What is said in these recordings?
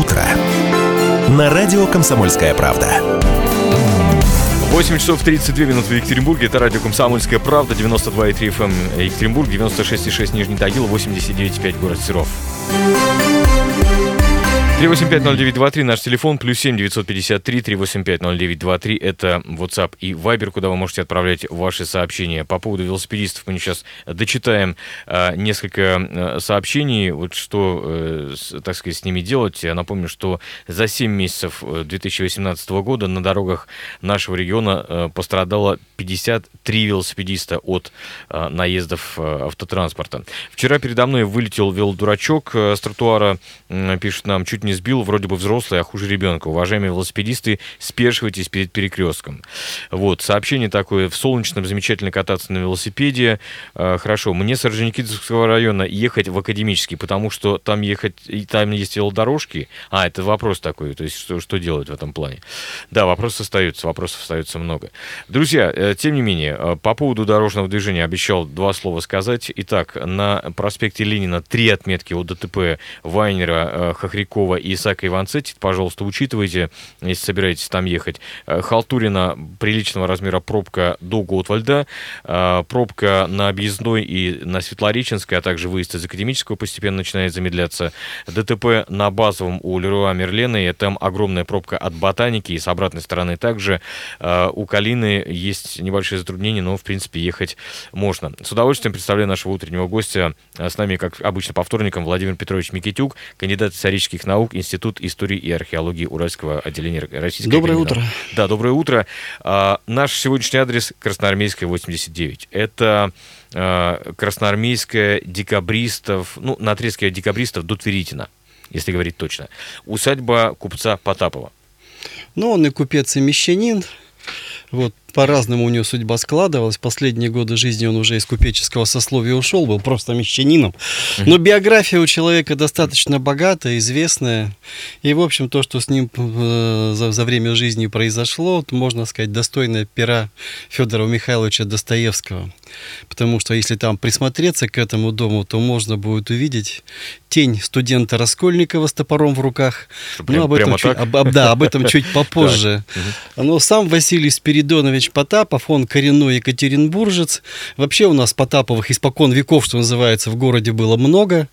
утро» на радио «Комсомольская правда». 8 часов 32 минуты в Екатеринбурге. Это радио «Комсомольская правда». 92,3 FM Екатеринбург, 96,6 Нижний Тагил, 89,5 город Серов. 3850923 наш телефон, плюс 7 953 3850923 это WhatsApp и Viber, куда вы можете отправлять ваши сообщения. По поводу велосипедистов мы сейчас дочитаем э, несколько э, сообщений, вот что, э, так сказать, с ними делать. Я напомню, что за 7 месяцев 2018 года на дорогах нашего региона э, пострадало 53 велосипедиста от э, наездов э, автотранспорта. Вчера передо мной вылетел велодурачок э, с тротуара, э, пишет нам, чуть не не сбил, вроде бы взрослый, а хуже ребенка. Уважаемые велосипедисты, спешивайтесь перед перекрестком. Вот, сообщение такое. В Солнечном замечательно кататься на велосипеде. Э, хорошо, мне с Орджоникидзевского района ехать в Академический, потому что там ехать, и там есть велодорожки. А, это вопрос такой, то есть что, что делать в этом плане. Да, вопросы остаются, вопросов остается много. Друзья, э, тем не менее, э, по поводу дорожного движения обещал два слова сказать. Итак, на проспекте Ленина три отметки от ДТП Вайнера, Хохрякова и Исака Иванцетти, пожалуйста, учитывайте, если собираетесь там ехать. Э, Халтурина приличного размера пробка до Готвальда, э, пробка на Объездной и на Светлореченской, а также выезд из Академического постепенно начинает замедляться. ДТП на базовом у Леруа Мерлена, и там огромная пробка от Ботаники, и с обратной стороны также. Э, у Калины есть небольшие затруднения, но, в принципе, ехать можно. С удовольствием представляю нашего утреннего гостя. С нами, как обычно, по вторникам Владимир Петрович Микитюк, кандидат исторических наук, наук, Институт истории и археологии Уральского отделения Российской Доброе утро. Да, доброе утро. А, наш сегодняшний адрес Красноармейская, 89. Это а, Красноармейская, декабристов, ну, на отрезке декабристов до Тверитина, если говорить точно. Усадьба купца Потапова. Ну, он и купец, и мещанин. Вот по-разному у него судьба складывалась. Последние годы жизни он уже из купеческого сословия ушел, был просто мещанином. Но биография у человека достаточно богатая, известная. И, в общем, то, что с ним э, за, за время жизни произошло, можно сказать, достойное пера Федора Михайловича Достоевского. Потому что если там присмотреться к этому дому, то можно будет увидеть тень студента Раскольникова с топором в руках. Прям, ну, об этом, чуть, об, об, да, об этом чуть попозже. Но сам Василий Спиридонович Потапов, он коренной екатеринбуржец. Вообще у нас Потаповых испокон веков, что называется, в городе было много.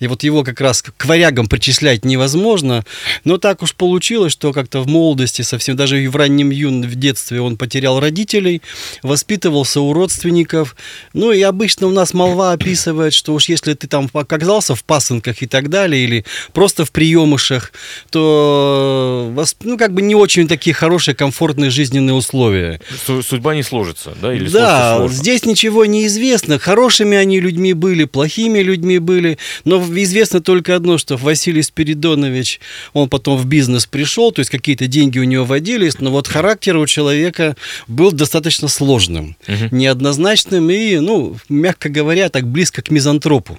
И вот его как раз к варягам причислять невозможно. Но так уж получилось, что как-то в молодости, совсем даже и в раннем юн, в детстве он потерял родителей, воспитывался у родственников. Ну и обычно у нас молва описывает, что уж если ты там оказался в пасынках и так далее, или просто в приемышах, то ну, как бы не очень такие хорошие, комфортные жизненные условия судьба не сложится, да? Или да, здесь ничего не известно. Хорошими они людьми были, плохими людьми были. Но известно только одно, что Василий Спиридонович, он потом в бизнес пришел, то есть какие-то деньги у него водились, но вот характер у человека был достаточно сложным, угу. неоднозначным и, ну, мягко говоря, так близко к мизантропу.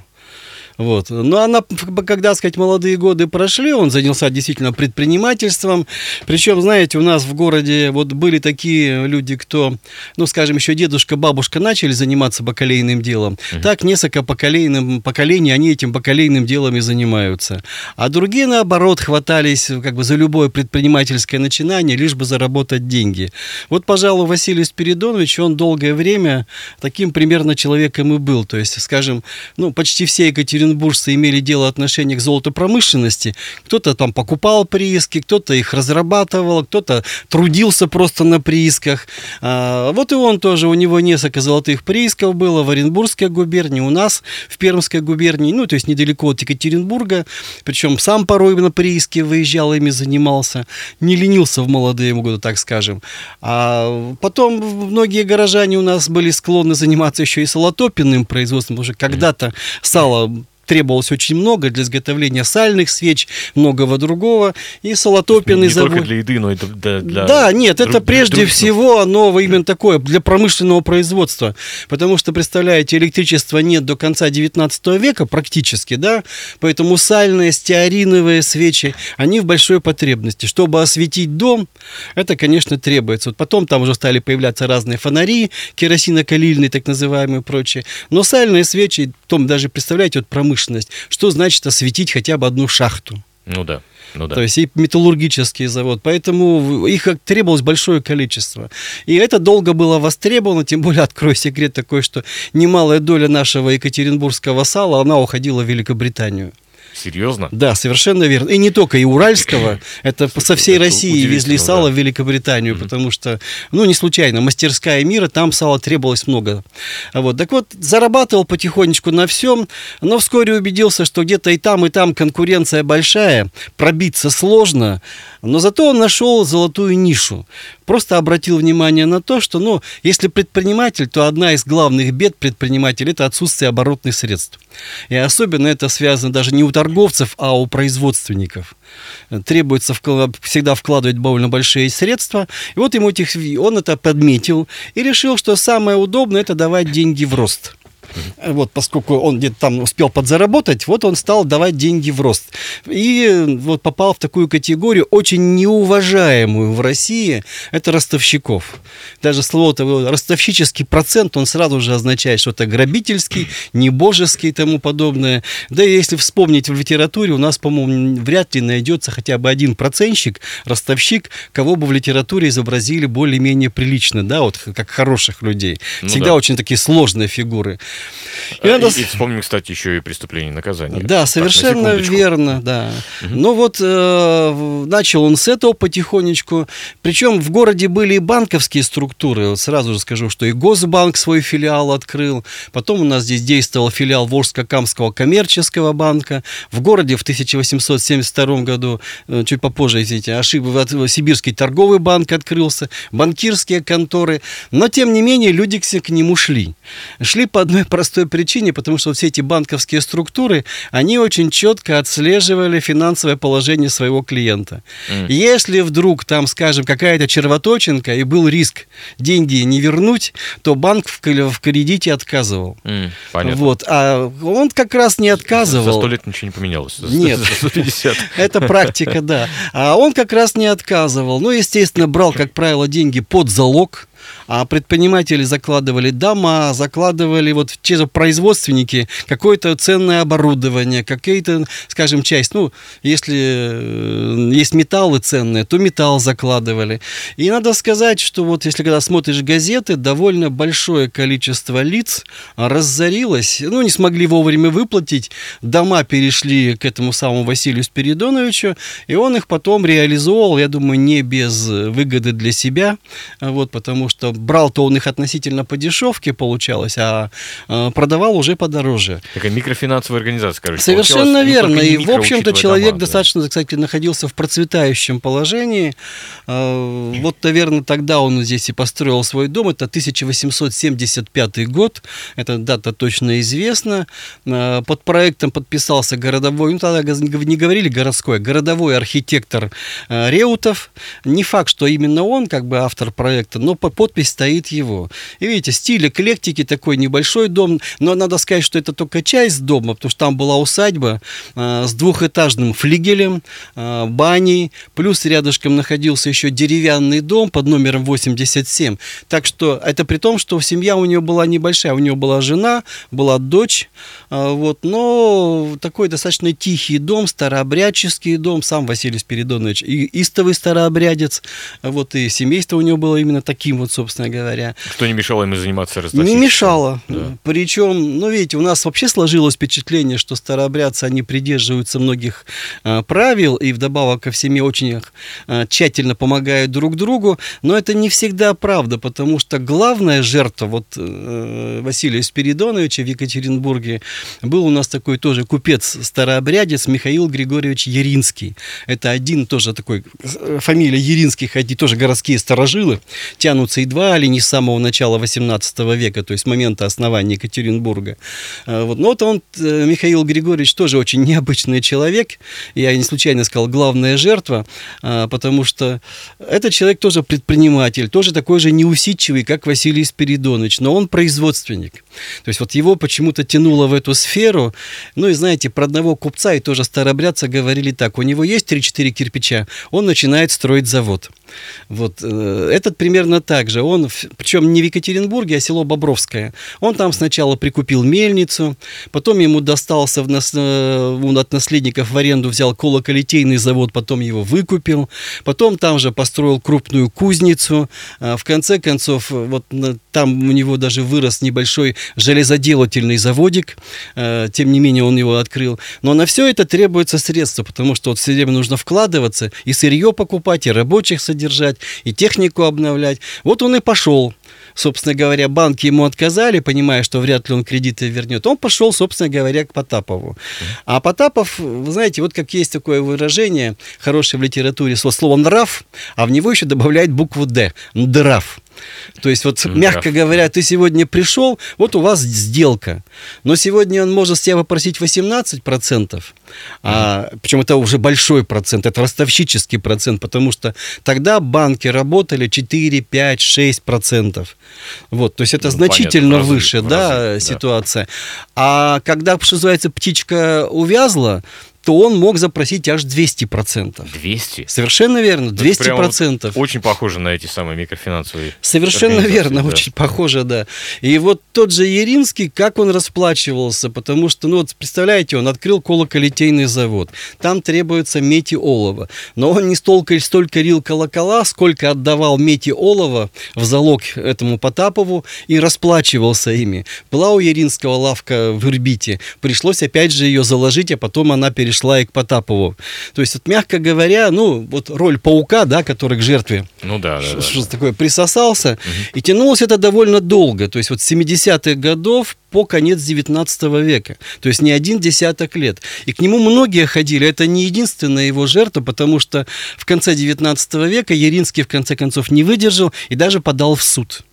Вот. Но она, когда, сказать, молодые годы прошли, он занялся действительно предпринимательством. Причем, знаете, у нас в городе вот были такие люди, кто, ну, скажем, еще дедушка, бабушка начали заниматься бакалейным делом. Uh-huh. Так несколько поколений, поколений они этим бакалейным делом и занимаются. А другие, наоборот, хватались как бы за любое предпринимательское начинание, лишь бы заработать деньги. Вот, пожалуй, Василий Спиридонович, он долгое время таким примерно человеком и был. То есть, скажем, ну, почти все Екатеринбург екатеринбуржцы имели дело отношение к золотопромышленности. Кто-то там покупал прииски, кто-то их разрабатывал, кто-то трудился просто на приисках. А, вот и он тоже, у него несколько золотых приисков было в Оренбургской губернии, у нас в Пермской губернии, ну, то есть недалеко от Екатеринбурга. Причем сам порой на прииске выезжал, ими занимался. Не ленился в молодые годы, так скажем. А потом многие горожане у нас были склонны заниматься еще и солотопенным производством, потому что когда-то сало требовалось очень много для изготовления сальных свеч, многого другого. И Солотопин... Не, не завод... только для еды, но и для... для... Да, нет, друг, это прежде друг... всего оно именно такое, для промышленного производства. Потому что, представляете, электричества нет до конца 19 века практически, да, поэтому сальные, стеариновые свечи, они в большой потребности. Чтобы осветить дом, это, конечно, требуется. Вот потом там уже стали появляться разные фонари, керосинокалильные, так называемые, и прочее. Но сальные свечи, том даже, представляете, вот промышленность, промышленность. Что значит осветить хотя бы одну шахту? Ну да. Ну, да. То есть и металлургический завод. Поэтому их требовалось большое количество. И это долго было востребовано, тем более, открою секрет такой, что немалая доля нашего екатеринбургского сала, она уходила в Великобританию. Серьезно? Да, совершенно верно. И не только и уральского, это со всей России везли сало да. в Великобританию, mm-hmm. потому что, ну, не случайно, мастерская мира, там сала требовалось много. Вот. Так вот, зарабатывал потихонечку на всем, но вскоре убедился, что где-то и там, и там конкуренция большая, пробиться сложно, но зато он нашел золотую нишу. Просто обратил внимание на то, что, ну, если предприниматель, то одна из главных бед предпринимателя – это отсутствие оборотных средств. И особенно это связано даже не у торговцев, а у производственников. Требуется всегда вкладывать довольно большие средства. И вот ему этих, он это подметил и решил, что самое удобное – это давать деньги в рост. Вот, поскольку он где-то там успел подзаработать, вот он стал давать деньги в рост. И вот попал в такую категорию, очень неуважаемую в России, это ростовщиков. Даже слово ростовщический процент, он сразу же означает, что это грабительский, небожеский и тому подобное. Да и если вспомнить в литературе, у нас, по-моему, вряд ли найдется хотя бы один процентщик, ростовщик, кого бы в литературе изобразили более-менее прилично, да, вот как хороших людей. Ну, Всегда да. очень такие сложные фигуры. И, надо... и, и вспомним, кстати, еще и преступление и наказание. Да, совершенно так, верно, да. Угу. Ну вот э, начал он с этого потихонечку. Причем в городе были и банковские структуры. Вот сразу же скажу, что и Госбанк свой филиал открыл. Потом у нас здесь действовал филиал Волжско-Камского коммерческого банка. В городе в 1872 году, э, чуть попозже, извините, ошибка, Сибирский торговый банк открылся, банкирские конторы. Но, тем не менее, люди к нему шли. Шли по одной простой причине, потому что все эти банковские структуры, они очень четко отслеживали финансовое положение своего клиента. Mm. Если вдруг там, скажем, какая-то червоточинка и был риск деньги не вернуть, то банк в, в кредите отказывал. Mm, понятно. Вот. А он как раз не отказывал. За сто лет ничего не поменялось. Нет. За 150. Это практика, да. А он как раз не отказывал. Ну, естественно, брал, как правило, деньги под залог а предприниматели закладывали дома, закладывали вот те же производственники какое-то ценное оборудование, какие-то, скажем, часть, ну, если э, есть металлы ценные, то металл закладывали. И надо сказать, что вот если когда смотришь газеты, довольно большое количество лиц разорилось, ну, не смогли вовремя выплатить, дома перешли к этому самому Василию Спиридоновичу, и он их потом реализовал, я думаю, не без выгоды для себя, вот, потому что брал-то он их относительно по дешевке, получалось, а э, продавал уже подороже. Такая микрофинансовая организация, короче. Совершенно верно. И, в общем-то, человек дома, достаточно, да. кстати, находился в процветающем положении. Э, вот, наверное, тогда он здесь и построил свой дом. Это 1875 год. Эта дата точно известна. Э, под проектом подписался городовой, ну, тогда не говорили городской, городовой архитектор Реутов. Не факт, что именно он, как бы автор проекта, но по подпись стоит его. И видите, стиль эклектики, такой небольшой дом, но надо сказать, что это только часть дома, потому что там была усадьба э, с двухэтажным флигелем, э, баней, плюс рядышком находился еще деревянный дом под номером 87. Так что это при том, что семья у нее была небольшая, у нее была жена, была дочь, э, вот, но такой достаточно тихий дом, старообрядческий дом, сам Василий Спиридонович и истовый старообрядец, вот, и семейство у него было именно таким вот, собственно говоря. Что не мешало ему заниматься Не мешало. Да. Причем, ну, видите, у нас вообще сложилось впечатление, что старообрядцы, они придерживаются многих э, правил и вдобавок ко всеми очень э, тщательно помогают друг другу, но это не всегда правда, потому что главная жертва вот э, Василия Спиридоновича в Екатеринбурге был у нас такой тоже купец-старообрядец Михаил Григорьевич Еринский. Это один тоже такой, э, фамилия Еринских, они тоже городские сторожилы, тянутся едва ли не с самого начала 18 века, то есть момента основания Екатеринбурга. А, вот. Но вот он, э, Михаил Григорьевич, тоже очень необычный человек. Я не случайно сказал, главная жертва, а, потому что этот человек тоже предприниматель, тоже такой же неусидчивый, как Василий Спиридонович, но он производственник. То есть вот его почему-то тянуло в эту сферу. Ну и знаете, про одного купца и тоже старобрядца говорили так, у него есть 3-4 кирпича, он начинает строить завод. Вот, э, этот примерно так также. Он, причем не в Екатеринбурге, а село Бобровское. Он там сначала прикупил мельницу, потом ему достался в нас, э, он от наследников в аренду взял колоколитейный завод, потом его выкупил, потом там же построил крупную кузницу. А в конце концов, вот там у него даже вырос небольшой железоделательный заводик, э, тем не менее он его открыл. Но на все это требуется средства, потому что вот все время нужно вкладываться, и сырье покупать, и рабочих содержать, и технику обновлять. Вот он и пошел собственно говоря, банки ему отказали, понимая, что вряд ли он кредиты вернет, он пошел, собственно говоря, к Потапову. А Потапов, вы знаете, вот как есть такое выражение хорошее в литературе со словом «нрав», а в него еще добавляет букву «д» – «ндрав». То есть, вот, мягко говоря, ты сегодня пришел, вот у вас сделка. Но сегодня он может с тебя попросить 18%, а, причем это уже большой процент, это ростовщический процент, потому что тогда банки работали 4, 5, 6 процентов. Вот, то есть это ну, значительно понятно, выше, разы, да, разы, ситуация. Да. А когда, что называется, птичка увязла, то он мог запросить аж 200%. 200? Совершенно верно, 200%. Вот очень похоже на эти самые микрофинансовые Совершенно верно, да. очень похоже, да. И вот тот же Еринский, как он расплачивался, потому что, ну вот представляете, он открыл колоколитейный завод, там требуется медь и олово, но он не столько, столько рил колокола, сколько отдавал медь и олово в залог этому Потапову и расплачивался ими. Была у Еринского лавка в Ирбите, пришлось опять же ее заложить, а потом она перешла перешла и к Потапову. То есть, вот, мягко говоря, ну, вот роль паука, да, который к жертве ну, да, да, что да. такое, присосался, угу. и тянулось это довольно долго. То есть, вот с 70-х годов по конец 19 века. То есть не один десяток лет. И к нему многие ходили. Это не единственная его жертва, потому что в конце 19 века Еринский в конце концов не выдержал и даже подал в суд.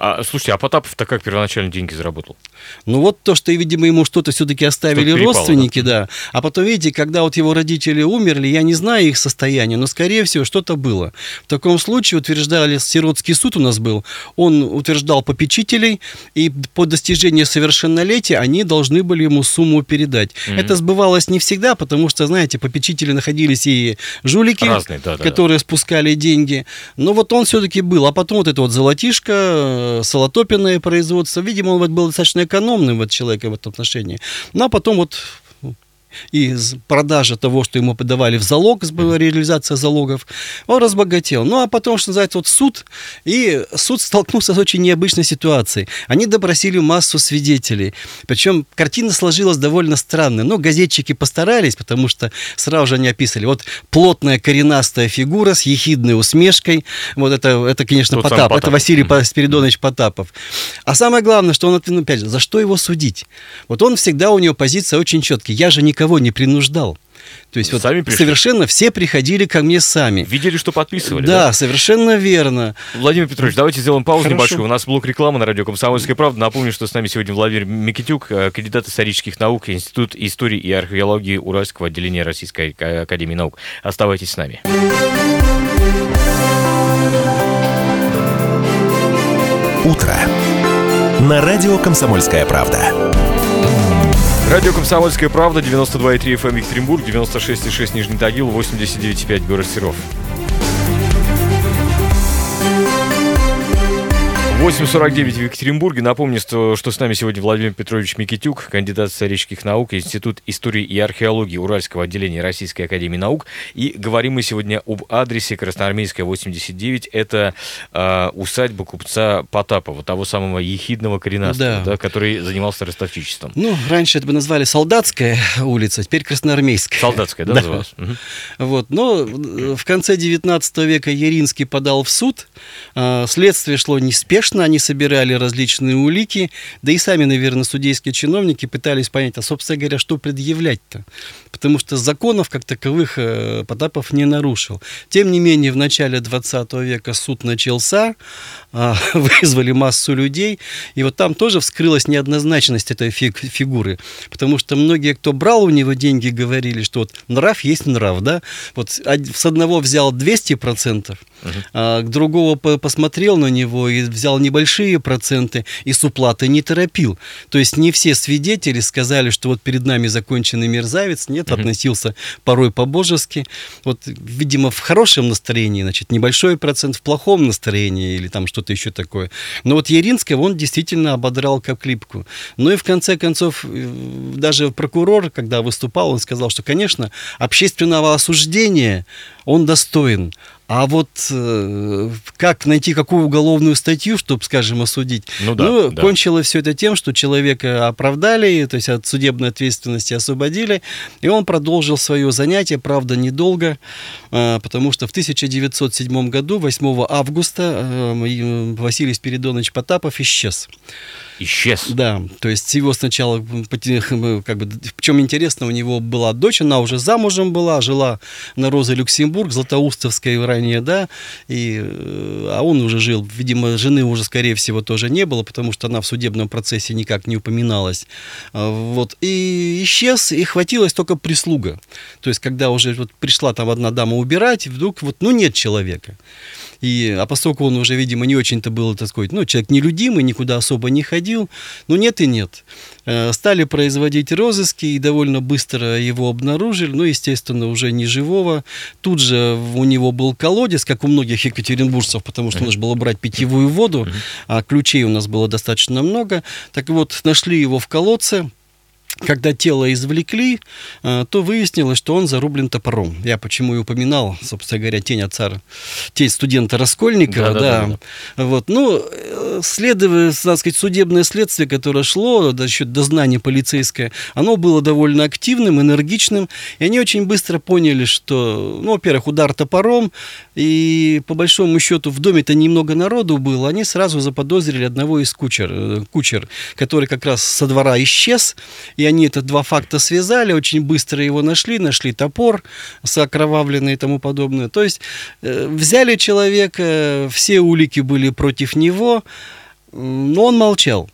А, слушайте, а Потапов-то как первоначально деньги заработал? Ну вот то, что, видимо, ему что-то все-таки оставили что родственники, да. да. А потом, видите, когда вот его родители умерли, я не знаю их состояние, но, скорее всего, что-то было. В таком случае, утверждали, сиротский суд у нас был, он утверждал попечителей, и по достижении совершеннолетия они должны были ему сумму передать. Mm-hmm. Это сбывалось не всегда, потому что, знаете, попечители находились и жулики, Разные, да, да, которые да. спускали деньги. Но вот он все-таки был. А потом вот это вот золотишко, солотопенное производство. Видимо, он был достаточно экономным вот человеком в этом отношении. Ну, а потом вот и продажа того, что ему подавали в залог, реализация залогов, он разбогател. Ну, а потом, что называется, вот суд, и суд столкнулся с очень необычной ситуацией. Они допросили массу свидетелей. Причем картина сложилась довольно странная. Но газетчики постарались, потому что сразу же они описали. Вот плотная коренастая фигура с ехидной усмешкой. Вот это, это конечно, Тот Потап. Потап. Это Василий mm-hmm. Спиридонович Потапов. А самое главное, что он, ну, опять же, за что его судить? Вот он всегда, у него позиция очень четкая. Я же не никого не принуждал. То есть вот сами совершенно все приходили ко мне сами. Видели, что подписывали, да? Да, совершенно верно. Владимир Петрович, давайте сделаем паузу Хорошо. небольшую. У нас блок рекламы на радио «Комсомольская правда». Напомню, что с нами сегодня Владимир Микитюк, э, кандидат исторических наук, Институт истории и археологии Уральского отделения Российской академии наук. Оставайтесь с нами. Утро. На радио «Комсомольская правда». Радио «Комсомольская правда», 92,3 FM Екатеринбург, 96,6 Нижний Тагил, 89,5 город Серов. 8.49 в Екатеринбурге. Напомню, что, что с нами сегодня Владимир Петрович Микитюк, кандидат исторических наук, Институт истории и археологии Уральского отделения Российской Академии Наук. И говорим мы сегодня об адресе Красноармейская, 89. Это э, усадьба купца Потапова, того самого ехидного коренастого, да. Да, который занимался ростовщичеством. Ну, раньше это бы назвали Солдатская улица, теперь Красноармейская. Солдатская, да, да. называлась? Угу. Вот, но в конце 19 века Еринский подал в суд. А, следствие шло неспешно Конечно, они собирали различные улики, да и сами, наверное, судейские чиновники пытались понять, а, собственно говоря, что предъявлять-то. Потому что законов как таковых э, Потапов не нарушил. Тем не менее, в начале 20 века суд начался, а, вызвали массу людей, и вот там тоже вскрылась неоднозначность этой фигуры. Потому что многие, кто брал у него деньги, говорили, что вот нрав есть нрав, да? Вот с одного взял 200%, uh-huh. а к другого посмотрел на него и взял не небольшие проценты и с уплаты не торопил. То есть не все свидетели сказали, что вот перед нами законченный мерзавец, нет, mm-hmm. относился порой по-божески. Вот, видимо, в хорошем настроении, значит, небольшой процент в плохом настроении или там что-то еще такое. Но вот Еринского он действительно ободрал как клипку. Ну и в конце концов, э, даже прокурор, когда выступал, он сказал, что, конечно, общественного осуждения он достоин. А вот э, как найти какую уголовную статью, чтобы, скажем, осудить? Ну, да, ну да. кончилось все это тем, что человека оправдали, то есть от судебной ответственности освободили, и он продолжил свое занятие, правда, недолго, потому что в 1907 году, 8 августа, э, Василий Спиридонович Потапов исчез исчез. Да, то есть его сначала, как бы, причем интересно, у него была дочь, она уже замужем была, жила на Розе Люксембург, Златоустовской ранее, да, и, э, а он уже жил, видимо, жены уже, скорее всего, тоже не было, потому что она в судебном процессе никак не упоминалась. А, вот, и исчез, и хватилось только прислуга. То есть, когда уже вот пришла там одна дама убирать, вдруг вот, ну, нет человека. И, а поскольку он уже, видимо, не очень-то был, так сказать, ну, человек нелюдимый, никуда особо не ходил, ну, нет и нет. Э, стали производить розыски и довольно быстро его обнаружили, ну, естественно, уже не живого. Тут же у него был колодец, как у многих екатеринбуржцев, потому что нужно было брать питьевую воду, а ключей у нас было достаточно много. Так вот, нашли его в колодце, когда тело извлекли, э, то выяснилось, что он зарублен топором. Я почему и упоминал, собственно говоря, тень отца, тень студента Раскольникова. Да, да, да. да. Вот. Ну, э, следовое, так сказать, судебное следствие, которое шло, до счет дознания полицейское, оно было довольно активным, энергичным, и они очень быстро поняли, что, ну, во-первых, удар топором, и по большому счету в доме-то немного народу было, они сразу заподозрили одного из кучер, э, кучер, который как раз со двора исчез, и они это два факта связали, очень быстро его нашли, нашли топор с окровавленной и тому подобное. То есть э, взяли человека, все улики были против него, но он молчал.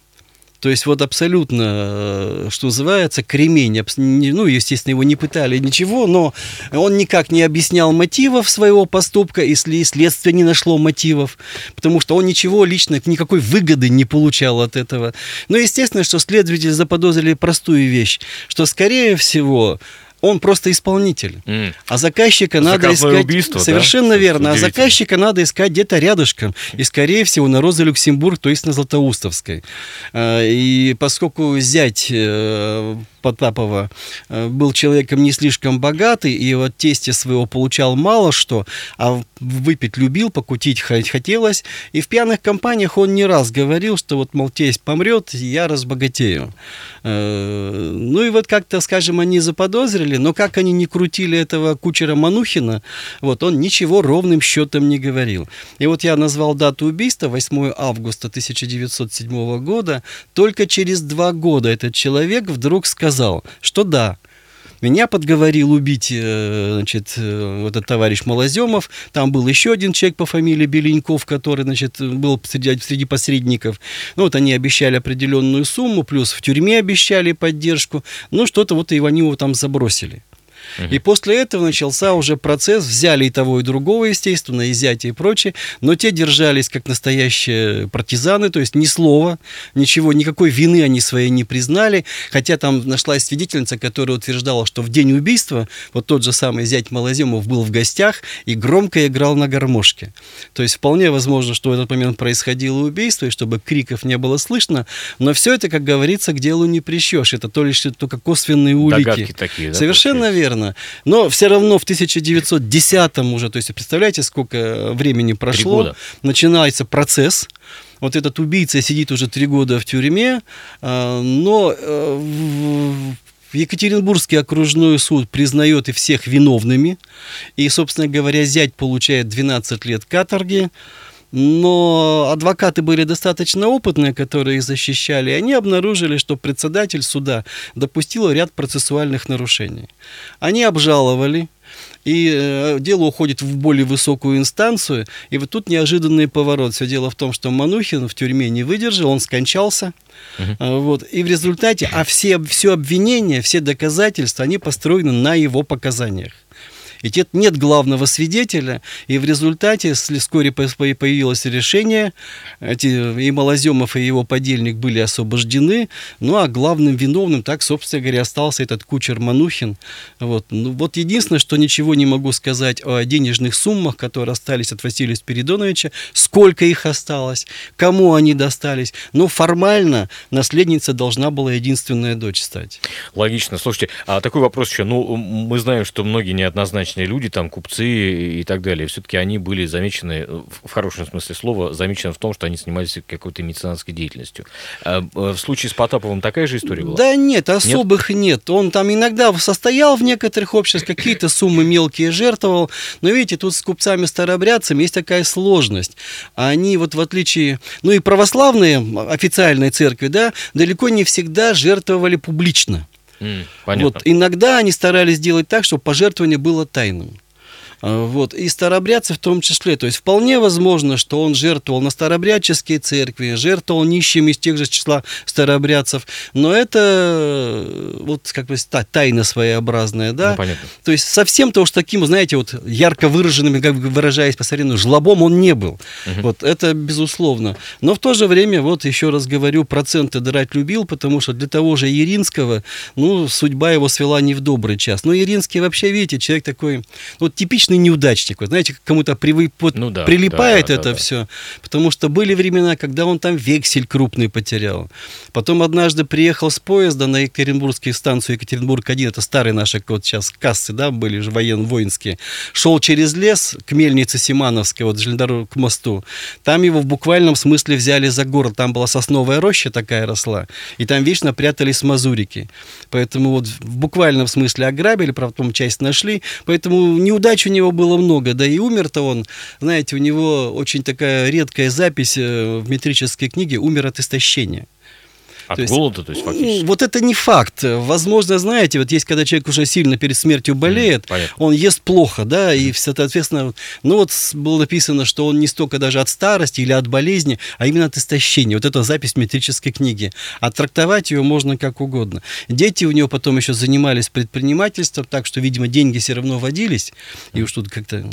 То есть вот абсолютно, э, что называется, кремень. Ну, естественно, его не пытали, ничего, но он никак не объяснял мотивов своего поступка, если следствие не нашло мотивов, потому что он ничего лично, никакой выгоды не получал от этого. Но естественно, что следователи заподозрили простую вещь, что, скорее всего, он просто исполнитель. Mm. А заказчика надо искать... убийство, Совершенно да? верно. А заказчика надо искать где-то рядышком. И, скорее всего, на Розе Люксембург, то есть на Златоустовской. А, и поскольку зять э, Потапова э, был человеком не слишком богатый, и вот тесте своего получал мало что, а выпить любил, покутить хотелось. И в пьяных компаниях он не раз говорил, что вот, мол, тесть помрет, я разбогатею. Э, ну и вот как-то, скажем, они заподозрили, но как они не крутили этого кучера Манухина, вот он ничего ровным счетом не говорил. И вот я назвал дату убийства 8 августа 1907 года. Только через два года этот человек вдруг сказал, что да, меня подговорил убить э, значит, э, вот этот товарищ Малоземов. Там был еще один человек по фамилии Беленьков, который значит, был среди, среди посредников. Ну, вот они обещали определенную сумму, плюс в тюрьме обещали поддержку. Ну, что-то вот и они его там забросили. И после этого начался уже процесс, взяли и того, и другого, естественно, и зятя, и прочее, но те держались как настоящие партизаны, то есть ни слова, ничего, никакой вины они своей не признали, хотя там нашлась свидетельница, которая утверждала, что в день убийства вот тот же самый зять Малоземов был в гостях и громко играл на гармошке. То есть вполне возможно, что в этот момент происходило убийство, и чтобы криков не было слышно, но все это, как говорится, к делу не прищешь, это то лишь только косвенные улики. Догадки такие, да? Совершенно верно верно. Но все равно в 1910 уже, то есть представляете, сколько времени прошло, начинается процесс. Вот этот убийца сидит уже три года в тюрьме, а, но э, Екатеринбургский окружной суд признает и всех виновными. И, собственно говоря, зять получает 12 лет каторги. Но адвокаты были достаточно опытные, которые их защищали, и они обнаружили, что председатель суда допустил ряд процессуальных нарушений. Они обжаловали, и э, дело уходит в более высокую инстанцию, и вот тут неожиданный поворот. Все дело в том, что Манухин в тюрьме не выдержал, он скончался, uh-huh. вот, и в результате, а все, все обвинения, все доказательства, они построены на его показаниях. Ведь это нет главного свидетеля, и в результате вскоре появилось решение, эти, и Малоземов, и его подельник были освобождены, ну а главным виновным, так, собственно говоря, остался этот кучер Манухин. Вот, ну, вот единственное, что ничего не могу сказать о денежных суммах, которые остались от Василия Спиридоновича, сколько их осталось, кому они достались. Но формально наследница должна была единственная дочь стать. Логично. Слушайте, а такой вопрос еще. Ну, мы знаем, что многие неоднозначные люди, там, купцы и так далее, все-таки они были замечены, в хорошем смысле слова, замечены в том, что они занимались какой-то меценатской деятельностью. А э, в случае с Потаповым такая же история была? Да нет, особых нет. нет. Он там иногда состоял в некоторых обществах, какие-то суммы мелкие жертвовал, но видите, тут с купцами-старобрядцами есть такая сложность. Они вот в отличие, ну и православные официальные церкви, да, далеко не всегда жертвовали публично. Mm, вот иногда они старались сделать так, чтобы пожертвование было тайным. А, вот, и старобрядцы в том числе. То есть вполне возможно, что он жертвовал на старобрядческие церкви, жертвовал нищим из тех же числа старобрядцев. Но это вот как бы тайна своеобразная, да? Ну, понятно. То есть совсем то уж таким, знаете, вот ярко выраженным, как бы выражаясь по старину, жлобом он не был. Угу. Вот это безусловно. Но в то же время, вот еще раз говорю, проценты драть любил, потому что для того же Иринского, ну, судьба его свела не в добрый час. Но Иринский вообще, видите, человек такой, вот типичный типичный неудачник. Вы знаете, кому-то при, вот, ну, да, прилипает да, это да, все. Да. Потому что были времена, когда он там вексель крупный потерял. Потом однажды приехал с поезда на Екатеринбургскую станцию Екатеринбург-1. Это старые наши вот сейчас кассы, да, были же военно-воинские. Шел через лес к мельнице Симановской, вот железнодорог к мосту. Там его в буквальном смысле взяли за город. Там была сосновая роща такая росла. И там вечно прятались мазурики. Поэтому вот в буквальном смысле ограбили, правда, потом часть нашли. Поэтому неудачу него было много, да и умер-то он, знаете, у него очень такая редкая запись э, в метрической книге «Умер от истощения». От то голода, есть, то есть фактически? Вот это не факт. Возможно, знаете, вот есть, когда человек уже сильно перед смертью болеет, mm, он ест плохо, да, и, соответственно, ну вот было написано, что он не столько даже от старости или от болезни, а именно от истощения. Вот это запись метрической книги. А трактовать ее можно как угодно. Дети у него потом еще занимались предпринимательством, так что, видимо, деньги все равно водились, и уж тут как-то...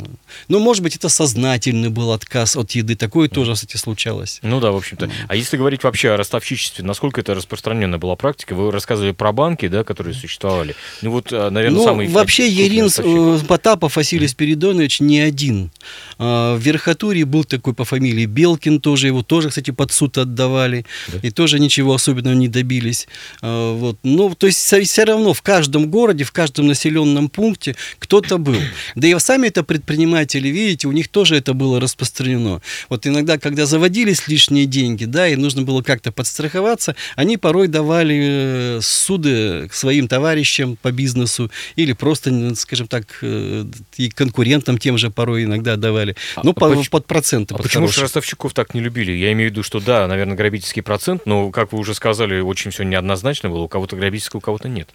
Ну, может быть, это сознательный был отказ от еды. Такое тоже, кстати, случалось. Ну да, в общем-то. А если говорить вообще о ростовщичестве, насколько это распространенная была практика. Вы рассказывали про банки, да, которые существовали. Ну вот, а, наверное, ну, самый... Вообще Ерин э, Потапов Василий Спиридонович не один. А, в Верхотуре был такой по фамилии Белкин тоже, его тоже, кстати, под суд отдавали. Да? И тоже ничего особенного не добились. А, вот. Но, то есть все равно в каждом городе, в каждом населенном пункте кто-то был. Да и сами это предприниматели, видите, у них тоже это было распространено. Вот иногда, когда заводились лишние деньги, да, и нужно было как-то подстраховаться, они порой давали э, суды своим товарищам по бизнесу или просто, скажем так, э, и конкурентам тем же порой иногда давали. А, ну, по, почему, под проценты. А под почему же ростовщиков так не любили? Я имею в виду, что да, наверное, грабительский процент, но, как вы уже сказали, очень все неоднозначно было. У кого-то грабительский, у кого-то нет.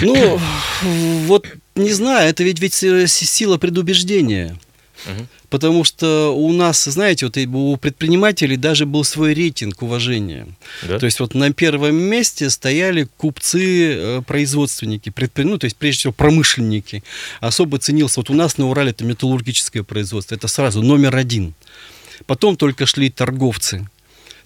Ну, вот не знаю, это ведь, ведь э, сила предубеждения. Угу. Потому что у нас, знаете, вот у предпринимателей даже был свой рейтинг уважения. Да? То есть вот на первом месте стояли купцы-производственники, э, предпри... ну, то есть прежде всего промышленники. Особо ценился, вот у нас на Урале это металлургическое производство, это сразу номер один. Потом только шли торговцы.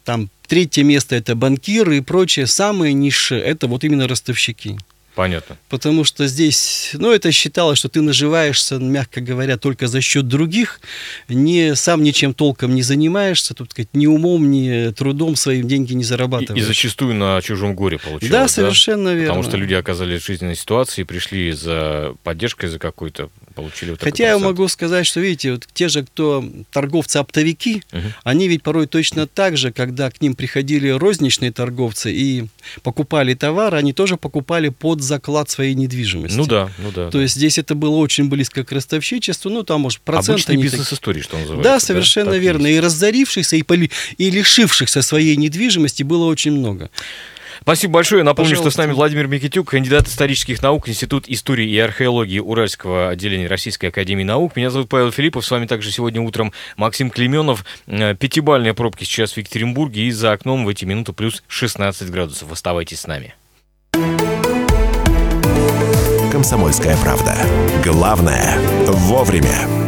Там третье место это банкиры и прочее. Самые низшие это вот именно ростовщики. Понятно. Потому что здесь, ну, это считалось, что ты наживаешься, мягко говоря, только за счет других, не, сам ничем толком не занимаешься, тут сказать, ни умом, ни трудом своим деньги не зарабатываешь. И, и зачастую на чужом горе получалось. Да, совершенно да? верно. Потому что люди оказались в жизненной ситуации, пришли за поддержкой за какой-то, получили вот Хотя я могу сказать, что, видите, вот те же, кто торговцы-оптовики, угу. они ведь порой точно так же, когда к ним приходили розничные торговцы и покупали товар, они тоже покупали под заклад своей недвижимости. Ну да, ну да. То есть здесь это было очень близко к ростовщичеству, ну там, может, процент... Обычный бизнес-истории, что называется. Да, совершенно да? верно. И разорившихся, и, поли... и лишившихся своей недвижимости было очень много. Спасибо большое. Напомню, Пожалуйста. что с нами Владимир Микитюк, кандидат исторических наук, Институт истории и археологии Уральского отделения Российской Академии Наук. Меня зовут Павел Филиппов. С вами также сегодня утром Максим Клеменов. Э, пятибальные пробки сейчас в Екатеринбурге и за окном в эти минуты плюс 16 градусов. Оставайтесь с нами. «Комсомольская правда». Главное – вовремя.